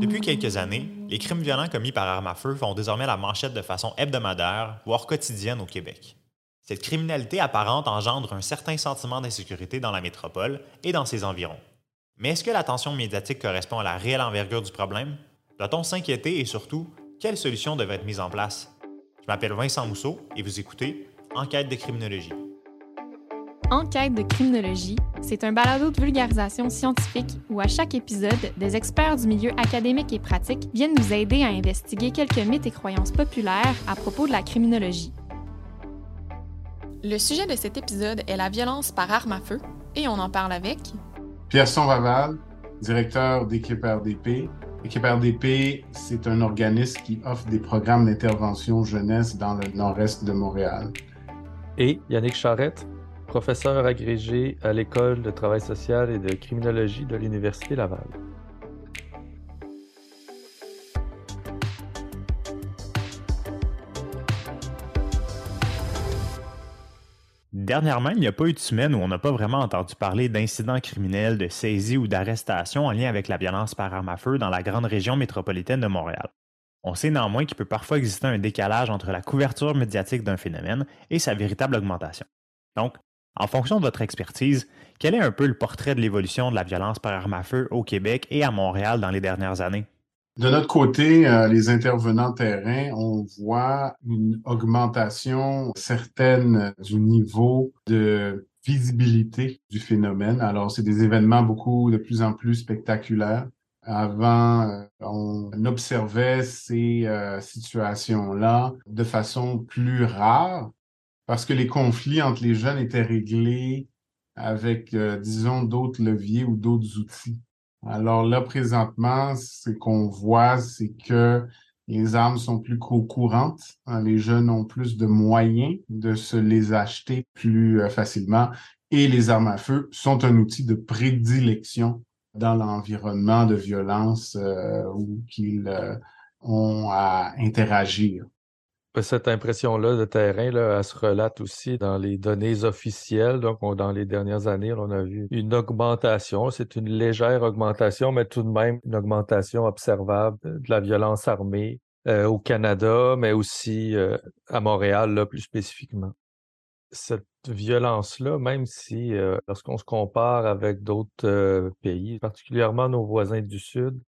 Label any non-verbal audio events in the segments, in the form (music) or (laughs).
Depuis quelques années, les crimes violents commis par arme à feu font désormais la manchette de façon hebdomadaire, voire quotidienne au Québec. Cette criminalité apparente engendre un certain sentiment d'insécurité dans la métropole et dans ses environs. Mais est-ce que l'attention médiatique correspond à la réelle envergure du problème? Doit-on s'inquiéter et surtout, quelles solutions devraient être mises en place? Je m'appelle Vincent Mousseau et vous écoutez Enquête de criminologie. Enquête de criminologie, c'est un balado de vulgarisation scientifique où à chaque épisode, des experts du milieu académique et pratique viennent nous aider à investiguer quelques mythes et croyances populaires à propos de la criminologie. Le sujet de cet épisode est la violence par arme à feu et on en parle avec Pierre Vaval, directeur d'équipe RDP. Équipe RDP, c'est un organisme qui offre des programmes d'intervention jeunesse dans le nord-est de Montréal. Et Yannick Charrette, professeur agrégé à l'École de travail social et de criminologie de l'Université Laval. Dernièrement, il n'y a pas eu de semaine où on n'a pas vraiment entendu parler d'incidents criminels, de saisies ou d'arrestations en lien avec la violence par arme à feu dans la grande région métropolitaine de Montréal. On sait néanmoins qu'il peut parfois exister un décalage entre la couverture médiatique d'un phénomène et sa véritable augmentation. Donc, en fonction de votre expertise, quel est un peu le portrait de l'évolution de la violence par arme à feu au Québec et à Montréal dans les dernières années? De notre côté, euh, les intervenants terrain, on voit une augmentation certaine du niveau de visibilité du phénomène. Alors, c'est des événements beaucoup de plus en plus spectaculaires. Avant, euh, on observait ces euh, situations-là de façon plus rare, parce que les conflits entre les jeunes étaient réglés avec, euh, disons, d'autres leviers ou d'autres outils. Alors là, présentement, ce qu'on voit, c'est que les armes sont plus courantes. Hein, les jeunes ont plus de moyens de se les acheter plus euh, facilement et les armes à feu sont un outil de prédilection dans l'environnement de violence euh, où qu'ils ont à interagir. Cette impression-là de terrain, là, elle se relate aussi dans les données officielles. Donc, dans les dernières années, on a vu une augmentation. C'est une légère augmentation, mais tout de même une augmentation observable de la violence armée euh, au Canada, mais aussi euh, à Montréal, là, plus spécifiquement. Cette violence-là, même si euh, lorsqu'on se compare avec d'autres pays, particulièrement nos voisins du Sud,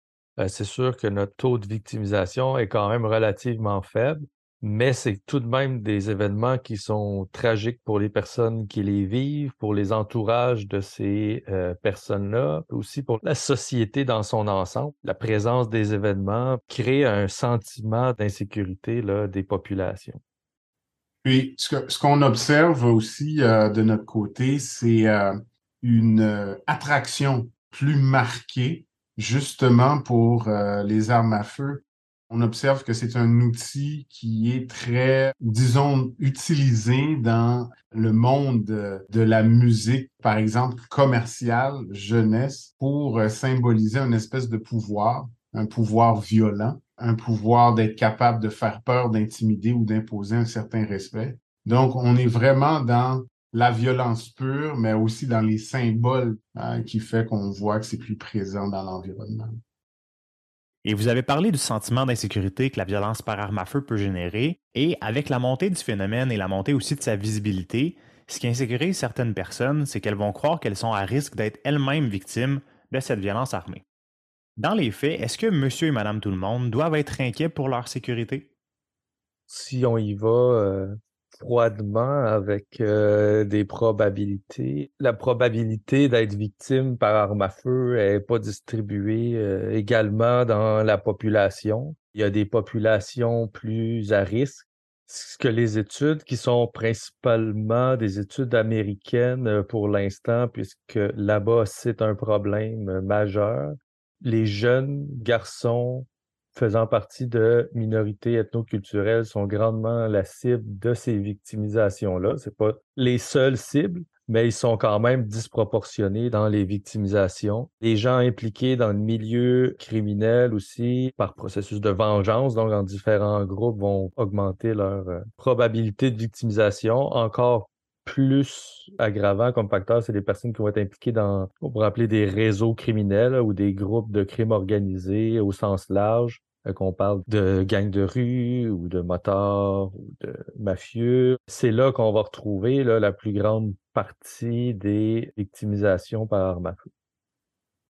c'est sûr que notre taux de victimisation est quand même relativement faible mais c'est tout de même des événements qui sont tragiques pour les personnes qui les vivent, pour les entourages de ces euh, personnes-là, aussi pour la société dans son ensemble. La présence des événements crée un sentiment d'insécurité des populations. Puis, ce qu'on observe aussi euh, de notre côté, c'est euh, une attraction plus marquée justement pour les armes à feu on observe que c'est un outil qui est très, disons, utilisé dans le monde de, la musique, par exemple, commerciale, jeunesse, pour euh, symboliser une espèce de pouvoir, un pouvoir violent, un pouvoir d'être capable de faire peur, d'intimider ou d'imposer un certain respect. Donc, on est vraiment dans la violence pure, mais aussi dans les symboles hein, qui fait qu'on voit que c'est plus présent dans l'environnement. Et vous avez parlé du sentiment d'insécurité que la violence par arme à feu peut générer, et avec la montée du phénomène et la montée aussi de sa visibilité, ce qui insécurise certaines personnes, c'est qu'elles vont croire qu'elles sont à risque d'être elles-mêmes victimes de cette violence armée. Dans les faits, est-ce que monsieur et madame tout le monde doivent être inquiets pour leur sécurité? Si on y va euh, froidement avec euh, des probabilités. La probabilité d'être victime par arme à feu n'est pas distribuée euh, également dans la population. Il y a des populations plus à risque. Ce que les études, qui sont principalement des études américaines euh, pour l'instant, puisque là-bas, c'est un problème majeur, les jeunes garçons faisant partie de minorités ethnoculturelles sont grandement la cible de ces victimisations-là. Ce pas les seules cibles, mais ils sont quand même disproportionnés dans les victimisations. Les gens impliqués dans le milieu criminel aussi, par processus de vengeance, donc en différents groupes, vont augmenter leur euh, probabilité de victimisation encore plus aggravant comme facteur, c'est les personnes qui vont être impliquées dans, on pourrait appeler des réseaux criminels ou des groupes de crimes organisés au sens large, qu'on parle de gangs de rue ou de motards ou de mafieux. C'est là qu'on va retrouver la plus grande partie des victimisations par arme.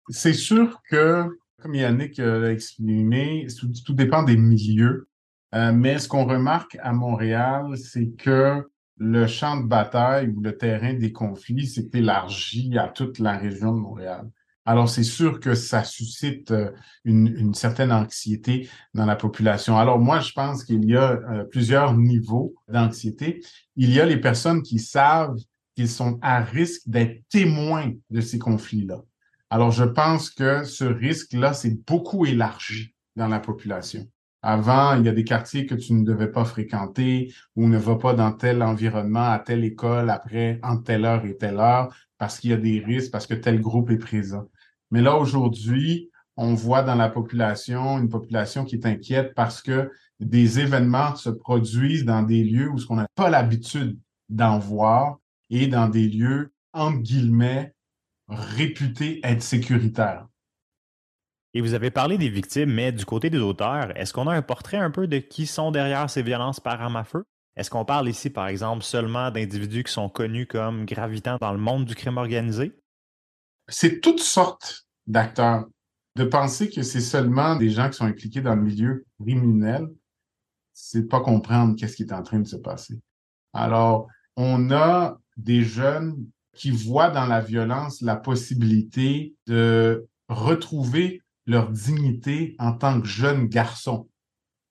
C'est sûr que, comme Yannick l'a exprimé, tout, dépend des milieux. Euh, mais ce qu'on remarque à Montréal, c'est que le champ de bataille ou le terrain des conflits s'est élargi à toute la région de Montréal. Alors, c'est sûr que ça suscite euh, une, certaine anxiété dans la population. Alors, moi, je pense qu'il y a euh, plusieurs niveaux d'anxiété. Il y a les personnes qui savent qu'ils sont à risque d'être témoins de ces conflits-là. Alors, je pense que ce risque-là s'est beaucoup élargi dans la population. Avant, il y a des quartiers que tu ne devais pas fréquenter ou ne vas pas dans tel environnement, à telle école, après, entre telle heure et telle heure, parce qu'il y a des risques, parce que tel groupe est présent. Mais là, aujourd'hui, on voit dans la population une population qui est inquiète parce que des événements se produisent dans des lieux où ce qu'on n'a pas l'habitude d'en voir et dans des lieux, entre guillemets, réputés être sécuritaires. Et vous avez parlé des victimes, mais du côté des auteurs, est-ce qu'on a un portrait un peu de qui sont derrière ces violences par arme à feu? Est-ce qu'on parle ici, par exemple, seulement d'individus qui sont connus comme gravitant dans le monde du crime organisé? C'est toutes sortes d'acteurs. De penser que c'est seulement des gens qui sont impliqués dans le milieu criminel, c'est pas comprendre qu'est-ce qui est en train de se passer. Alors, on a des jeunes qui voient dans la violence la possibilité de retrouver leur dignité en tant que jeunes garçons.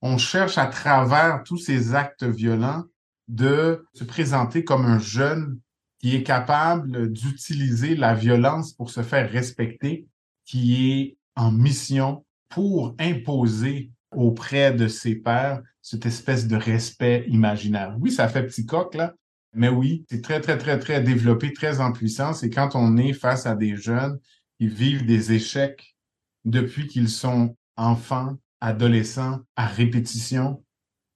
On cherche à travers tous ces actes violents de se présenter comme un jeune qui est capable d'utiliser la violence pour se faire respecter, qui est en mission pour imposer auprès de ses pairs cette espèce de respect imaginaire. Oui, ça fait petit coq, là, mais oui, c'est très, très, très, très développé, très en puissance. Et quand on est face à des jeunes qui vivent des échecs depuis qu'ils sont enfants, adolescents, à répétition,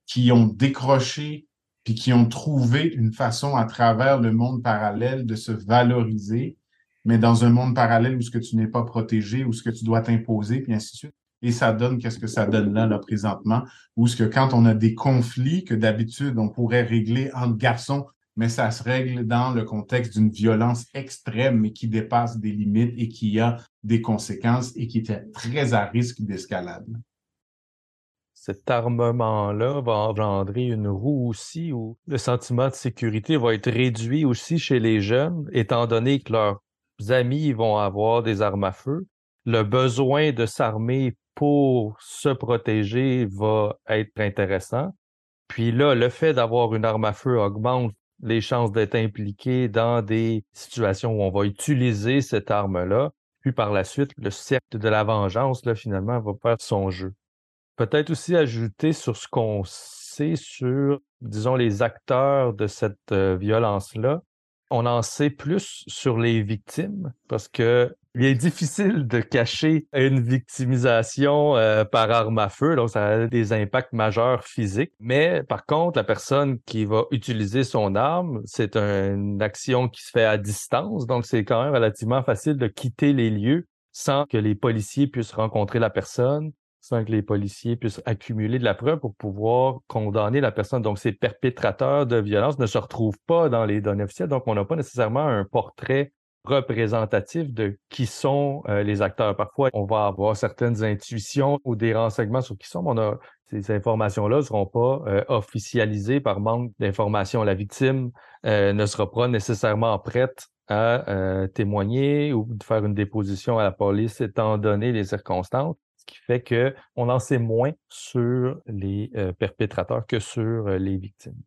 qui ont décroché qui ont trouvé une façon à travers le monde parallèle de se valoriser, mais dans un monde parallèle où ce que tu n'es pas protégé, où ce que tu dois t'imposer, puis ainsi de suite. Et ça donne qu'est-ce que ça donne là, là, présentement, où ce que quand on a des conflits que d'habitude on pourrait régler entre garçons, mais ça se règle dans le contexte d'une violence extrême, mais qui dépasse des limites et qui a des conséquences et qui est très à risque d'escalade cet armement-là va engendrer une roue aussi où le sentiment de sécurité va être réduit aussi chez les jeunes, étant donné que leurs amis vont avoir des armes à feu. Le besoin de s'armer pour se protéger va être intéressant. Puis là, le fait d'avoir une arme à feu augmente les chances d'être impliqué dans des situations où on va utiliser cette arme-là. Puis par la suite, le cercle de la vengeance, là, finalement, va faire son jeu. Peut-être aussi ajouter sur ce qu'on sait sur, disons, les acteurs de cette violence-là. On en sait plus sur les victimes parce que il est difficile de cacher une victimisation par arme à feu, donc ça a des impacts majeurs physiques. Mais par contre, la personne qui va utiliser son arme, c'est une action qui se fait à distance, donc c'est quand même relativement facile de quitter les lieux sans que les policiers puissent rencontrer la personne, sans que les policiers puissent accumuler de la preuve pour pouvoir condamner la personne. Donc, ces perpétrateurs de violence ne se retrouvent pas dans les données officielles, donc on n'a pas nécessairement un portrait représentatif de qui sont euh, les acteurs. Parfois, on va avoir certaines intuitions ou des renseignements sur qui sont, mais on a, ces informations-là ne seront pas euh, officialisées par manque d'informations. La victime euh, ne sera pas nécessairement prête à témoigner ou de faire une déposition à la police étant donné les circonstances ce qui fait qu'on en sait moins sur les euh, perpétrateurs que sur euh, les victimes.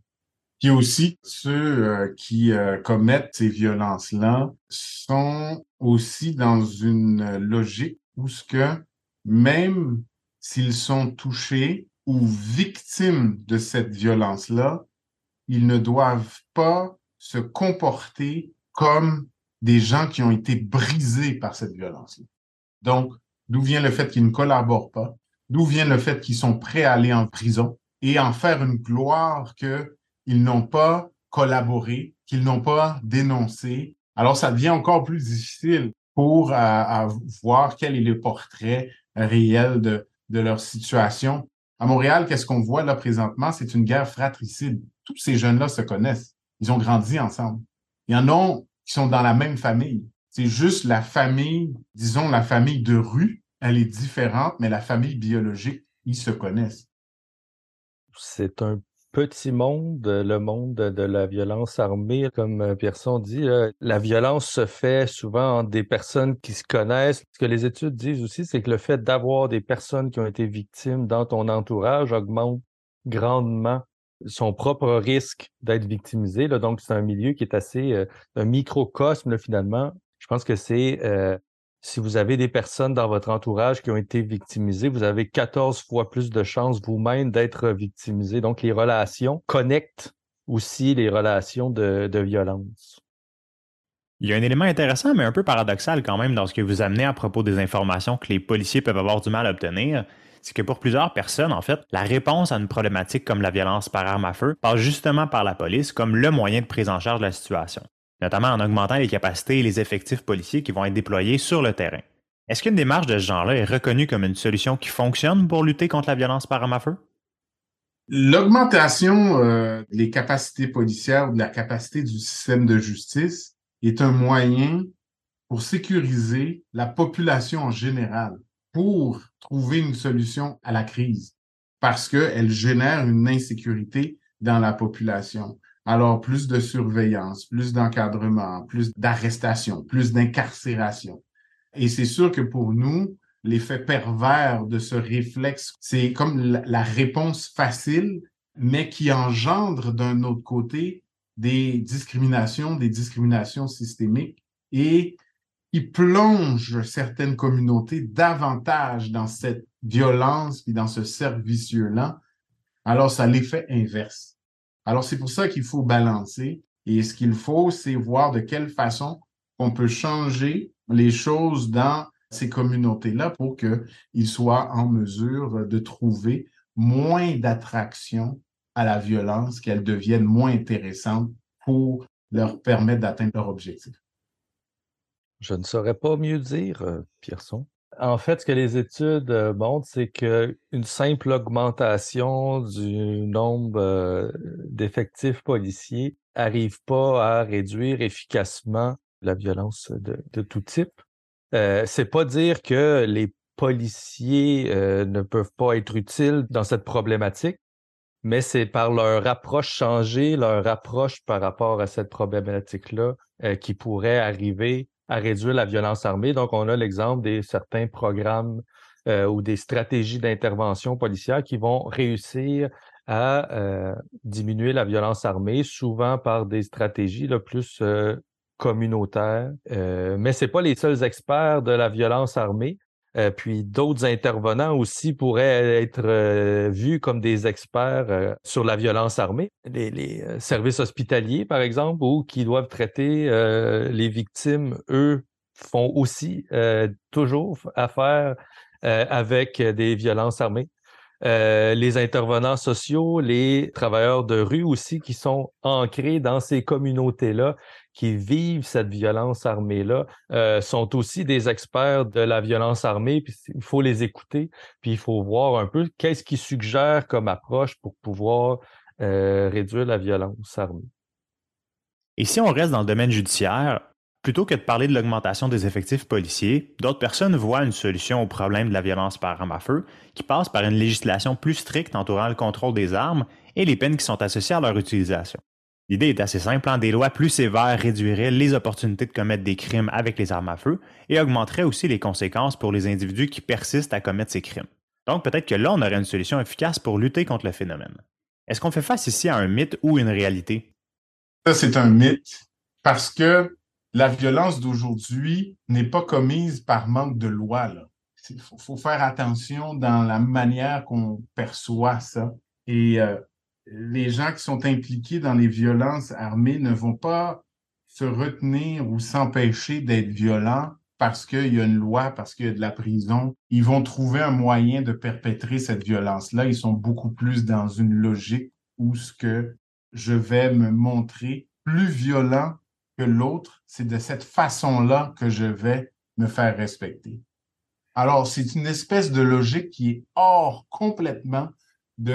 Puis aussi, ceux euh, qui commettent ces violences-là sont aussi dans une logique où ce que même s'ils sont touchés ou victimes de cette violence-là, ils ne doivent pas se comporter comme des gens qui ont été brisés par cette violence-là. Donc, D'où vient le fait qu'ils ne collaborent pas? D'où vient le fait qu'ils sont prêts à aller en prison et en faire une gloire qu'ils n'ont pas collaboré, qu'ils n'ont pas dénoncé? Alors, ça devient encore plus difficile pour euh, voir quel est le portrait réel de, de leur situation. À Montréal, qu'est-ce qu'on voit là présentement? C'est une guerre fratricide. Tous ces jeunes-là se connaissent. Ils ont grandi ensemble. Il y en a qui sont dans la même famille. C'est juste la famille, disons la famille de rue, elle est différente, mais la famille biologique, ils se connaissent. C'est un petit monde, le monde de la violence armée, comme euh, Pierson dit. La violence se fait souvent entre des personnes qui se connaissent. Ce que les études disent aussi, c'est que le fait d'avoir des personnes qui ont été victimes dans ton entourage augmente grandement son propre risque d'être victimisé. Donc, c'est un milieu qui est assez euh, un microcosme, finalement. Je pense que c'est euh, si vous avez des personnes dans votre entourage qui ont été victimisées, vous avez 14 fois plus de chances vous-même d'être victimisé. Donc, les relations connectent aussi les relations de, violence. Il y a un élément intéressant, mais un peu paradoxal quand même dans ce que vous amenez à propos des informations que les policiers peuvent avoir du mal à obtenir. C'est que pour plusieurs personnes, en fait, la réponse à une problématique comme la violence par arme à feu passe justement par la police comme le moyen de prise en charge de la situation notamment en augmentant les capacités et les effectifs policiers qui vont être déployés sur le terrain. Est-ce qu'une démarche de ce genre-là est reconnue comme une solution qui fonctionne pour lutter contre la violence par? L'augmentation euh, des capacités policières ou de la capacité du système de justice est un moyen pour sécuriser la population en général, pour trouver une solution à la crise, parce qu'elle génère une insécurité dans la population. Alors, plus de surveillance, plus d'encadrement, plus d'arrestation, plus d'incarcération. Et c'est sûr que pour nous, l'effet pervers de ce réflexe, c'est comme la réponse facile, mais qui engendre d'un autre côté des discriminations, des discriminations systémiques et qui plonge certaines communautés davantage dans cette violence et dans ce cercle vicieux-là. Alors, ça l'effet inverse. Alors, c'est pour ça qu'il faut balancer. Et ce qu'il faut, c'est voir de quelle façon on peut changer les choses dans ces communautés-là pour qu'ils soient en mesure de trouver moins d'attraction à la violence, qu'elle devienne moins intéressante pour leur permettre d'atteindre leur objectif. Je ne saurais pas mieux dire, euh, Pierson. En fait, ce que les études euh, montrent, c'est qu'une simple augmentation du nombre euh, d'effectifs policiers n'arrive pas à réduire efficacement la violence de, tout type. Euh, c'est pas dire que les policiers euh, ne peuvent pas être utiles dans cette problématique, mais c'est par leur approche changée, leur approche par rapport à cette problématique-là qui pourrait arriver à réduire la violence armée. Donc, on a l'exemple des certains programmes euh, ou des stratégies d'intervention policière qui vont réussir à euh, diminuer la violence armée, souvent par des stratégies le plus euh, communautaires. mais ce pas les seuls experts de la violence armée. Euh, puis d'autres intervenants aussi pourraient être euh, vus comme des experts euh, sur la violence armée. Les, services hospitaliers, par exemple, ou qui doivent traiter les victimes, eux, font aussi toujours affaire avec des violences armées. Les intervenants sociaux, les travailleurs de rue aussi qui sont ancrés dans ces communautés-là qui vivent cette violence armée-là euh, sont aussi des experts de la violence armée. Il faut les écouter, puis il faut voir un peu qu'est-ce qu'ils suggèrent comme approche pour pouvoir euh, réduire la violence armée. Et si on reste dans le domaine judiciaire, plutôt que de parler de l'augmentation des effectifs policiers, d'autres personnes voient une solution au problème de la violence par arme à feu qui passe par une législation plus stricte entourant le contrôle des armes et les peines qui sont associées à leur utilisation. L'idée est assez simple. Hein. Des lois plus sévères réduiraient les opportunités de commettre des crimes avec les armes à feu et augmenteraient aussi les conséquences pour les individus qui persistent à commettre ces crimes. Donc peut-être que là, on aurait une solution efficace pour lutter contre le phénomène. Est-ce qu'on fait face ici à un mythe ou une réalité? Ça, c'est un mythe parce que la violence d'aujourd'hui n'est pas commise par manque de loi. Il faut, faire attention dans la manière qu'on perçoit ça. Et euh, les gens qui sont impliqués dans les violences armées ne vont pas se retenir ou s'empêcher d'être violents parce qu'il y a une loi, parce qu'il y a de la prison. Ils vont trouver un moyen de perpétrer cette violence-là. Ils sont beaucoup plus dans une logique où ce que je vais me montrer plus violent que l'autre, c'est de cette façon-là que je vais me faire respecter. Alors, c'est une espèce de logique qui est hors complètement de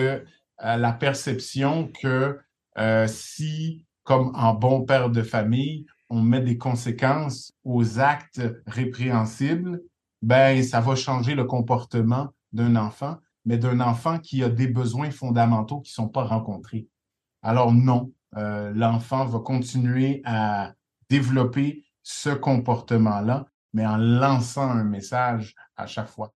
euh, la perception que euh, si, comme en bon père de famille, on met des conséquences aux actes répréhensibles, ben ça va changer le comportement d'un enfant, mais d'un enfant qui a des besoins fondamentaux qui ne sont pas rencontrés. Alors non, euh, l'enfant va continuer à développer ce comportement-là, mais en lançant un message à chaque fois.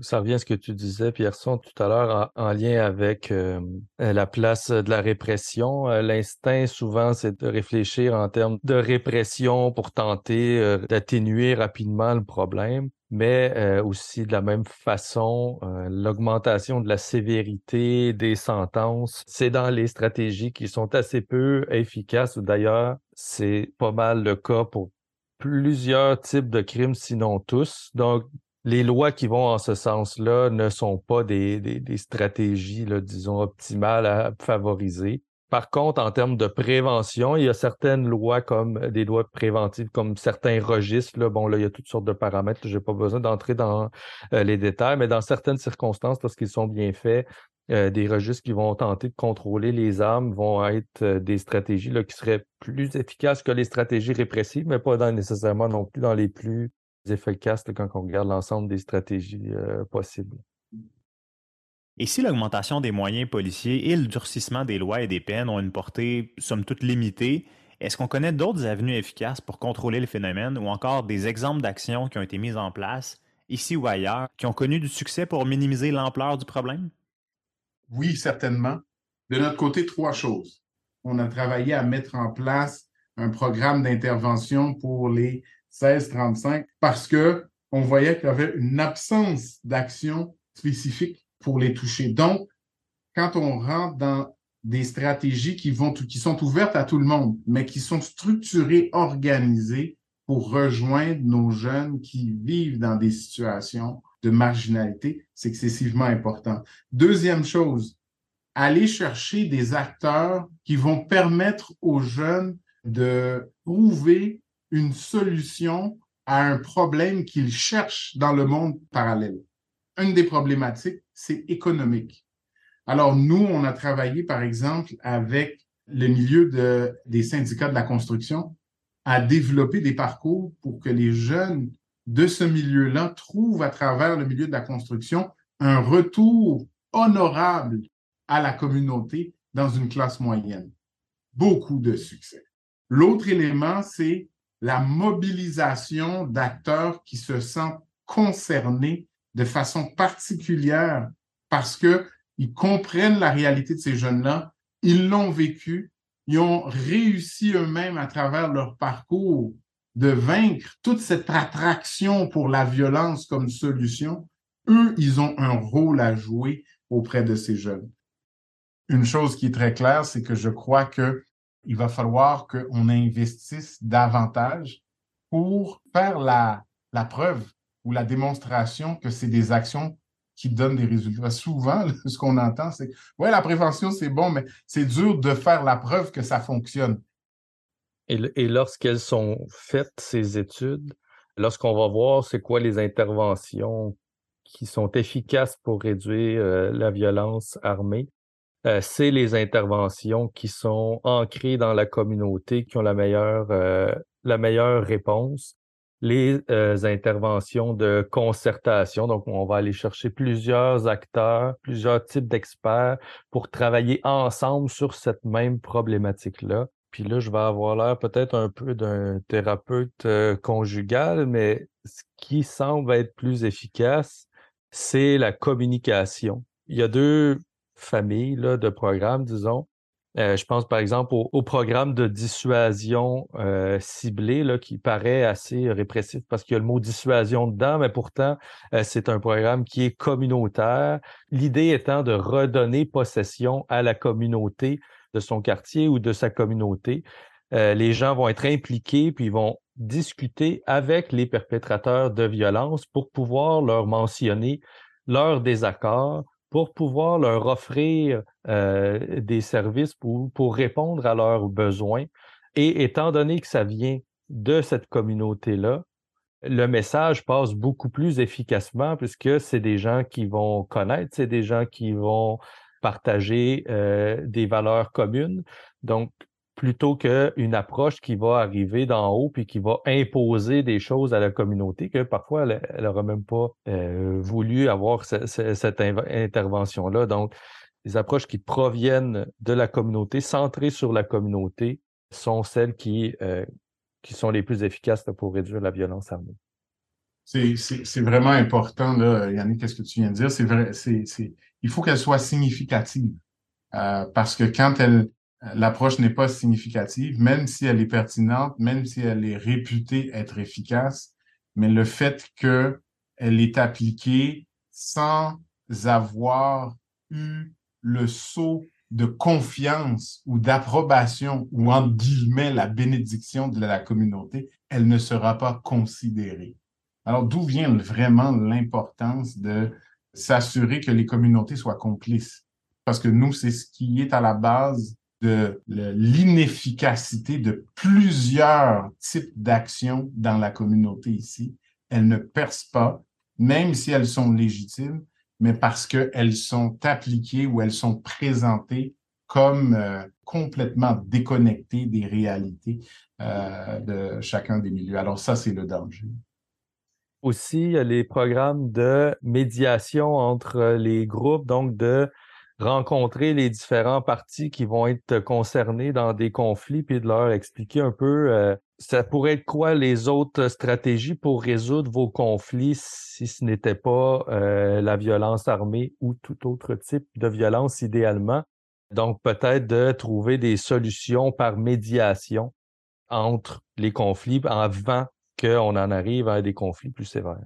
Ça revient à ce que tu disais, Pierson, tout à l'heure, en, lien avec euh, la place de la répression. Euh, l'instinct, souvent, c'est de réfléchir en termes de répression pour tenter euh, d'atténuer rapidement le problème, mais aussi de la même façon, l'augmentation de la sévérité des sentences, c'est dans les stratégies qui sont assez peu efficaces. D'ailleurs, c'est pas mal le cas pour plusieurs types de crimes, sinon tous. Donc, les lois qui vont en ce sens-là ne sont pas des, des, stratégies, là, disons, optimales à favoriser. Par contre, en termes de prévention, il y a certaines lois comme des lois préventives, comme certains registres. Là, bon, là, il y a toutes sortes de paramètres. Je n'ai pas besoin d'entrer dans euh, les détails, mais dans certaines circonstances, lorsqu'ils sont bien faits, euh, des registres qui vont tenter de contrôler les armes vont être euh, des stratégies là, qui seraient plus efficaces que les stratégies répressives, mais pas nécessairement non plus dans les plus efficaces quand on regarde l'ensemble des stratégies euh, possibles. Et si l'augmentation des moyens policiers et le durcissement des lois et des peines ont une portée, somme toute, limitée, est-ce qu'on connaît d'autres avenues efficaces pour contrôler le phénomène ou encore des exemples d'actions qui ont été mises en place, ici ou ailleurs, qui ont connu du succès pour minimiser l'ampleur du problème? Oui, certainement. De notre côté, trois choses. On a travaillé à mettre en place un programme d'intervention pour les 16-35 parce que on voyait qu'il y avait une absence d'action spécifique pour les toucher. Donc, quand on rentre dans des stratégies qui vont qui sont ouvertes à tout le monde, mais qui sont structurées, organisées pour rejoindre nos jeunes qui vivent dans des situations de marginalité, c'est excessivement important. Deuxième chose, aller chercher des acteurs qui vont permettre aux jeunes de trouver une solution à un problème qu'ils cherchent dans le monde parallèle. Une des problématiques, c'est économique. Alors, nous, on a travaillé, par exemple, avec le milieu de, des syndicats de la construction à développer des parcours pour que les jeunes de ce milieu-là trouvent à travers le milieu de la construction un retour honorable à la communauté dans une classe moyenne. Beaucoup de succès. L'autre élément, c'est la mobilisation d'acteurs qui se sentent concernés de façon particulière parce qu'ils comprennent la réalité de ces jeunes-là, ils l'ont vécu, ils ont réussi eux-mêmes à travers leur parcours de vaincre toute cette attraction pour la violence comme solution. Eux, ils ont un rôle à jouer auprès de ces jeunes. Une chose qui est très claire, c'est que je crois que il va falloir qu'on investisse davantage pour faire la, preuve ou la démonstration que c'est des actions qui donnent des résultats. Souvent, (laughs) ce qu'on entend, c'est ouais, la prévention, c'est bon, mais c'est dur de faire la preuve que ça fonctionne. Et, et lorsqu'elles sont faites, ces études, lorsqu'on va voir c'est quoi les interventions qui sont efficaces pour réduire euh, la violence armée, euh, c'est les interventions qui sont ancrées dans la communauté qui ont la meilleure, euh, la meilleure réponse. Les euh, interventions de concertation, donc on va aller chercher plusieurs acteurs, plusieurs types d'experts pour travailler ensemble sur cette même problématique-là. Puis là, je vais avoir l'air peut-être un peu d'un thérapeute conjugal, mais ce qui semble être plus efficace, c'est la communication. Il y a deux famille de programmes, disons. Euh, je pense par exemple au, programme de dissuasion euh, ciblé là, qui paraît assez répressif parce qu'il y a le mot dissuasion dedans, mais pourtant euh, c'est un programme qui est communautaire. L'idée étant de redonner possession à la communauté de son quartier ou de sa communauté. les gens vont être impliqués puis vont discuter avec les perpétrateurs de violence pour pouvoir leur mentionner leur désaccord pour pouvoir leur offrir des services pour, pour répondre à leurs besoins. Et étant donné que ça vient de cette communauté-là, le message passe beaucoup plus efficacement puisque c'est des gens qui vont connaître, c'est des gens qui vont partager des valeurs communes. Donc, plutôt qu'une approche qui va arriver d'en haut puis qui va imposer des choses à la communauté que parfois elle n'aurait même pas euh, voulu avoir cette intervention-là. Donc, les approches qui proviennent de la communauté, centrées sur la communauté, sont celles qui, euh, qui sont les plus efficaces pour réduire la violence armée. C'est vraiment important, là, Yannick, qu'est-ce que tu viens de dire? C'est vrai, il faut qu'elle soit significative. Euh, parce que quand elle, l'approche n'est pas significative, même si elle est pertinente, même si elle est réputée être efficace, mais le fait qu'elle est appliquée sans avoir eu le saut de confiance ou d'approbation ou en guillemets la bénédiction de la communauté, elle ne sera pas considérée. Alors d'où vient vraiment l'importance de s'assurer que les communautés soient complices? Parce que nous, c'est ce qui est à la base de l'inefficacité de plusieurs types d'actions dans la communauté ici. Elles ne percent pas, même si elles sont légitimes, mais parce qu'elles sont appliquées ou elles sont présentées comme euh, complètement déconnectées des réalités euh, de chacun des milieux. Alors ça, c'est le danger. Aussi, il y a les programmes de médiation entre les groupes, donc de rencontrer les différents partis qui vont être concernés dans des conflits, puis de leur expliquer un peu euh, ça pourrait être quoi les autres stratégies pour résoudre vos conflits si ce n'était pas euh, la violence armée ou tout autre type de violence idéalement? Donc peut-être de trouver des solutions par médiation entre les conflits avant qu'on en arrive à des conflits plus sévères.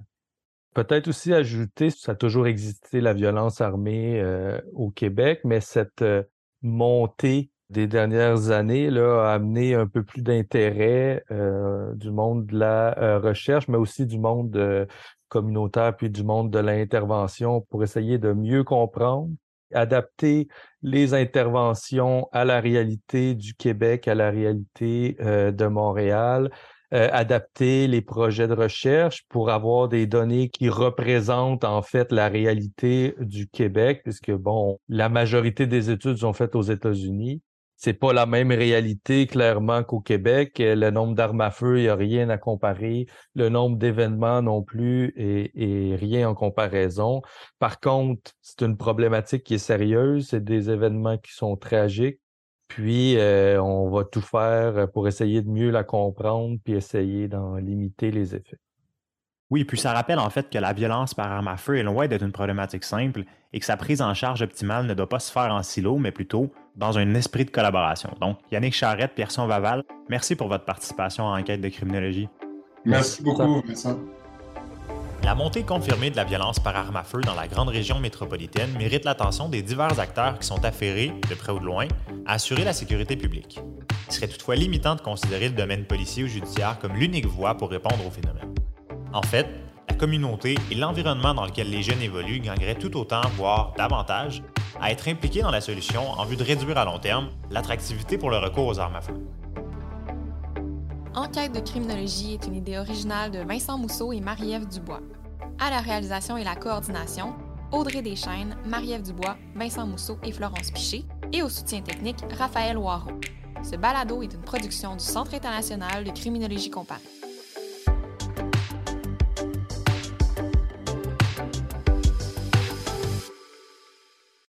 Peut-être aussi ajouter, ça a toujours existé la violence armée euh, au Québec, mais cette euh, montée des dernières années là, a amené un peu plus d'intérêt euh, du monde de la recherche, mais aussi du monde communautaire puis du monde de l'intervention pour essayer de mieux comprendre, adapter les interventions à la réalité du Québec, à la réalité de Montréal, euh, adapter les projets de recherche pour avoir des données qui représentent en fait la réalité du Québec, puisque bon, la majorité des études sont faites aux États-Unis. C'est pas la même réalité clairement qu'au Québec. Le nombre d'armes à feu, il n'y a rien à comparer. Le nombre d'événements non plus et, et rien en comparaison. Par contre, c'est une problématique qui est sérieuse. C'est des événements qui sont tragiques puis, euh, on va tout faire pour essayer de mieux la comprendre, puis essayer d'en limiter les effets. Oui, puis ça rappelle en fait que la violence par arme à feu est loin d'être une problématique simple et que sa prise en charge optimale ne doit pas se faire en silo, mais plutôt dans un esprit de collaboration. Donc, Yannick Charrette, Pierson Vaval, merci pour votre participation à Enquête de criminologie. Merci, beaucoup, Vincent. La montée confirmée de la violence par arme à feu dans la grande région métropolitaine mérite l'attention des divers acteurs qui sont affairés, de près ou de loin, à assurer la sécurité publique. Il serait toutefois limitant de considérer le domaine policier ou judiciaire comme l'unique voie pour répondre au phénomène. En fait, la communauté et l'environnement dans lequel les jeunes évoluent gagneraient tout autant, voire davantage, à être impliqués dans la solution en vue de réduire à long terme l'attractivité pour le recours aux armes à feu. Enquête de criminologie est une idée originale de Vincent Mousseau et Marie-Ève Dubois. À la réalisation et la coordination, Audrey Deschaines, Marie-Ève Dubois, Vincent Mousseau et Florence Piché, et au soutien technique, Raphaël Waro. Ce balado est une production du Centre international de criminologie comparée.